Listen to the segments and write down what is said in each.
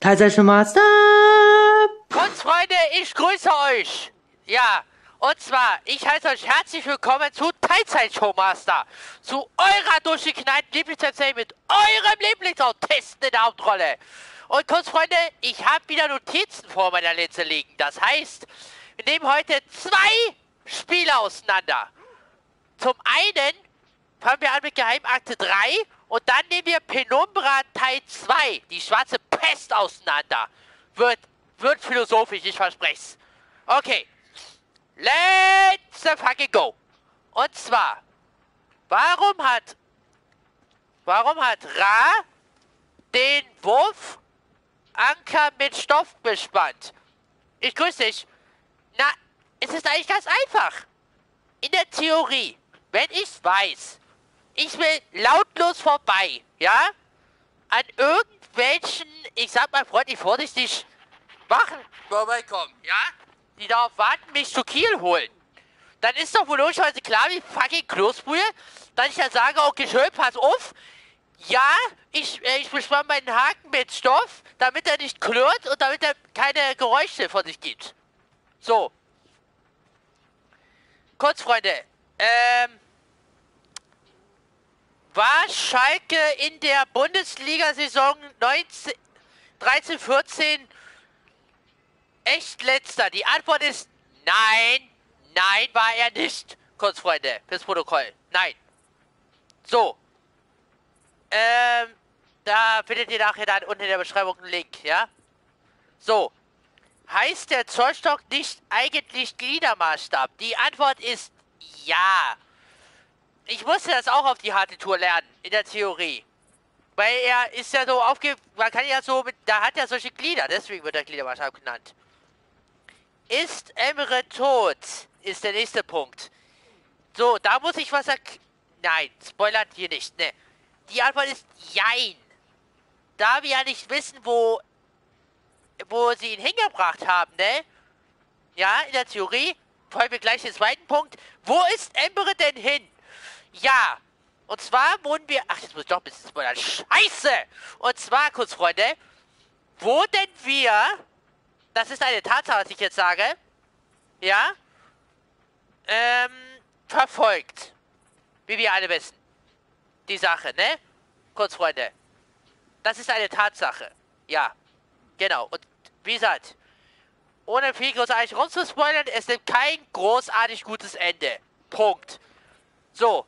Teilzeit Master! Kurz, Freunde, ich grüße euch. Ja, und zwar, ich heiße euch herzlich willkommen zu Teilzeit Showmaster. Zu eurer durchgeknallten Lieblingserzählung mit eurem Lieblingsautisten in der Hauptrolle. Und kurz, Freunde, ich habe wieder Notizen vor meiner Linse liegen. Das heißt, wir nehmen heute zwei Spiele auseinander. Zum einen fangen wir an mit Geheimakte 3 und dann nehmen wir Penumbra Teil 2, die schwarze Pest, auseinander. Wird, wird philosophisch, ich verspreche es. Okay. Let's fucking go. Und zwar, warum hat, warum hat Ra den Wurf Anker mit Stoff bespannt? Ich grüße dich. Na, es ist eigentlich ganz einfach. In der Theorie, wenn ich weiß, ich will lautlos vorbei, ja? An irgendwelchen, ich sag mal freundlich vorsichtig, Wachen vorbeikommen, ja? Die darauf warten, mich zu Kiel holen. Dann ist doch wohl logischerweise klar, wie fucking Kloßbrühe, dass ich dann sage, okay, schön, pass auf. Ja, ich, äh, ich bespann meinen Haken mit Stoff, damit er nicht klirrt und damit er keine Geräusche von sich gibt. So. Kurz, Freunde. Ähm, war Schalke in der Bundesliga-Saison 13-14 echt letzter? Die Antwort ist nein, nein war er nicht. Kurz, Freunde, fürs Protokoll. Nein. So. Ähm, da findet ihr nachher dann unten in der Beschreibung einen Link, ja? So. Heißt der Zollstock nicht eigentlich Gliedermaßstab? Die Antwort ist ja. Ich musste das auch auf die harte Tour lernen, in der Theorie. Weil er ist ja so aufge... Man kann ja so mit... Da hat er solche Glieder, deswegen wird er Gliedermaßstab genannt. Ist Emre tot? Ist der nächste Punkt. So, da muss ich was erk... Nein, spoilert hier nicht, ne. Die Antwort ist Jein. Da wir ja nicht wissen, wo... Wo sie ihn hingebracht haben, ne? Ja, in der Theorie. Folgen wir gleich den zweiten Punkt. Wo ist Emre denn hin? Ja. Und zwar wurden wir... Ach, jetzt muss ich doch ein bisschen spoilern. Scheiße! Und zwar, kurz, Freunde, wurden wir... Das ist eine Tatsache, was ich jetzt sage. Ja? Ähm, verfolgt. Wie wir alle wissen. Die Sache, ne? Kurz, Freunde. Das ist eine Tatsache. Ja. Genau. Und wie gesagt, ohne viel großartig rumzuspoilern, es nimmt kein großartig gutes Ende. Punkt. So,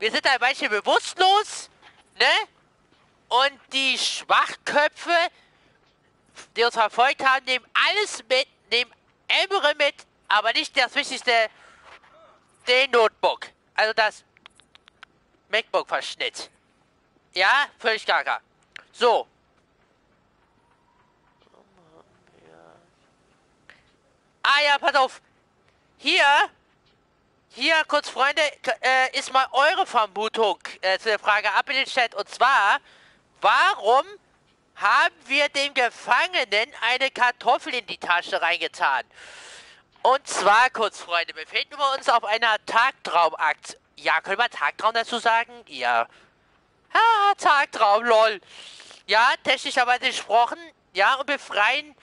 wir sind ein Weilchen bewusstlos, ne? Und die Schwachköpfe, die uns verfolgt haben, nehmen alles mit, nehmen Emre mit, aber nicht das Wichtigste, den Notebook. Also das MacBook-Verschnitt. Ja, völlig gaga. So. Ah ja, pass auf. Hier hier, kurz Freunde, äh, ist mal eure Vermutung äh, zu der Frage ab in den Chat. Und zwar, warum haben wir dem Gefangenen eine Kartoffel in die Tasche reingetan? Und zwar, kurz Freunde, befinden wir uns auf einer Tagtraumakt. Ja, können wir Tagtraum dazu sagen? Ja. Ha, Tagtraum, lol. Ja, technischerweise gesprochen. Ja, und befreien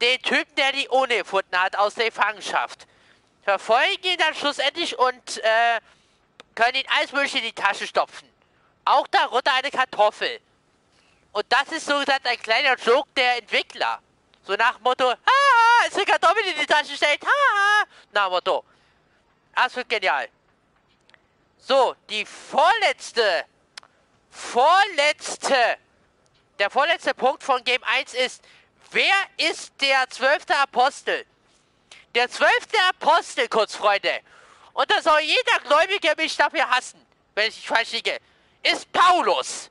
den Typen, der die Ohne gefunden hat, aus der Gefangenschaft verfolgen ihn dann schlussendlich und äh, können ihn alles mögliche in die Tasche stopfen. Auch darunter eine Kartoffel. Und das ist so gesagt ein kleiner Joke der Entwickler. So nach Motto, haha, ist eine Kartoffel in die Tasche stellt, haha. Nach Motto. Das wird genial. So, die vorletzte, vorletzte, der vorletzte Punkt von Game 1 ist, wer ist der zwölfte Apostel? Der zwölfte Apostel, kurz Freunde. Und da soll jeder Gläubige mich dafür hassen, wenn ich falsch liege. Ist Paulus.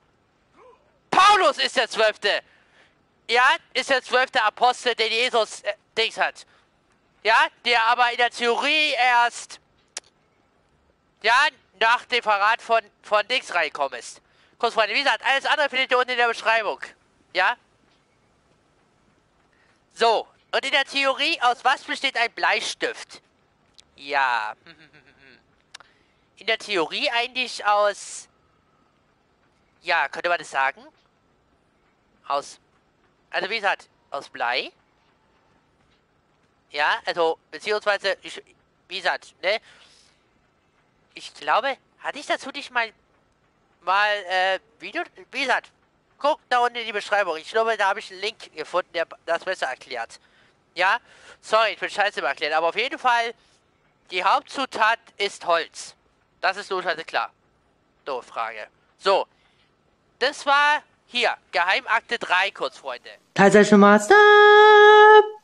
Paulus ist der zwölfte. Ja, ist der zwölfte Apostel, den Jesus äh, Dings hat. Ja, der aber in der Theorie erst ja, nach dem Verrat von, von Dings reingekommen ist. Kurz Freunde, wie gesagt, alles andere findet ihr unten in der Beschreibung. Ja? So, und in der Theorie, aus was besteht ein Bleistift? Ja. In der Theorie eigentlich aus... Ja, könnte man das sagen? aus, also wie gesagt, aus Blei. Ja, also, beziehungsweise, ich, wie gesagt, ne, ich glaube, hatte ich dazu nicht mal, mal, äh, Video, wie gesagt, guck da unten in die Beschreibung. Ich glaube, da habe ich einen Link gefunden, der das besser erklärt. Ja, sorry, ich bin scheiße erklärt, aber auf jeden Fall, die Hauptzutat ist Holz. Das ist logischerweise klar. Doof Frage. So, das war hier, Geheimakte 3, kurz, Freunde. Teilzeit schon mal. Stop!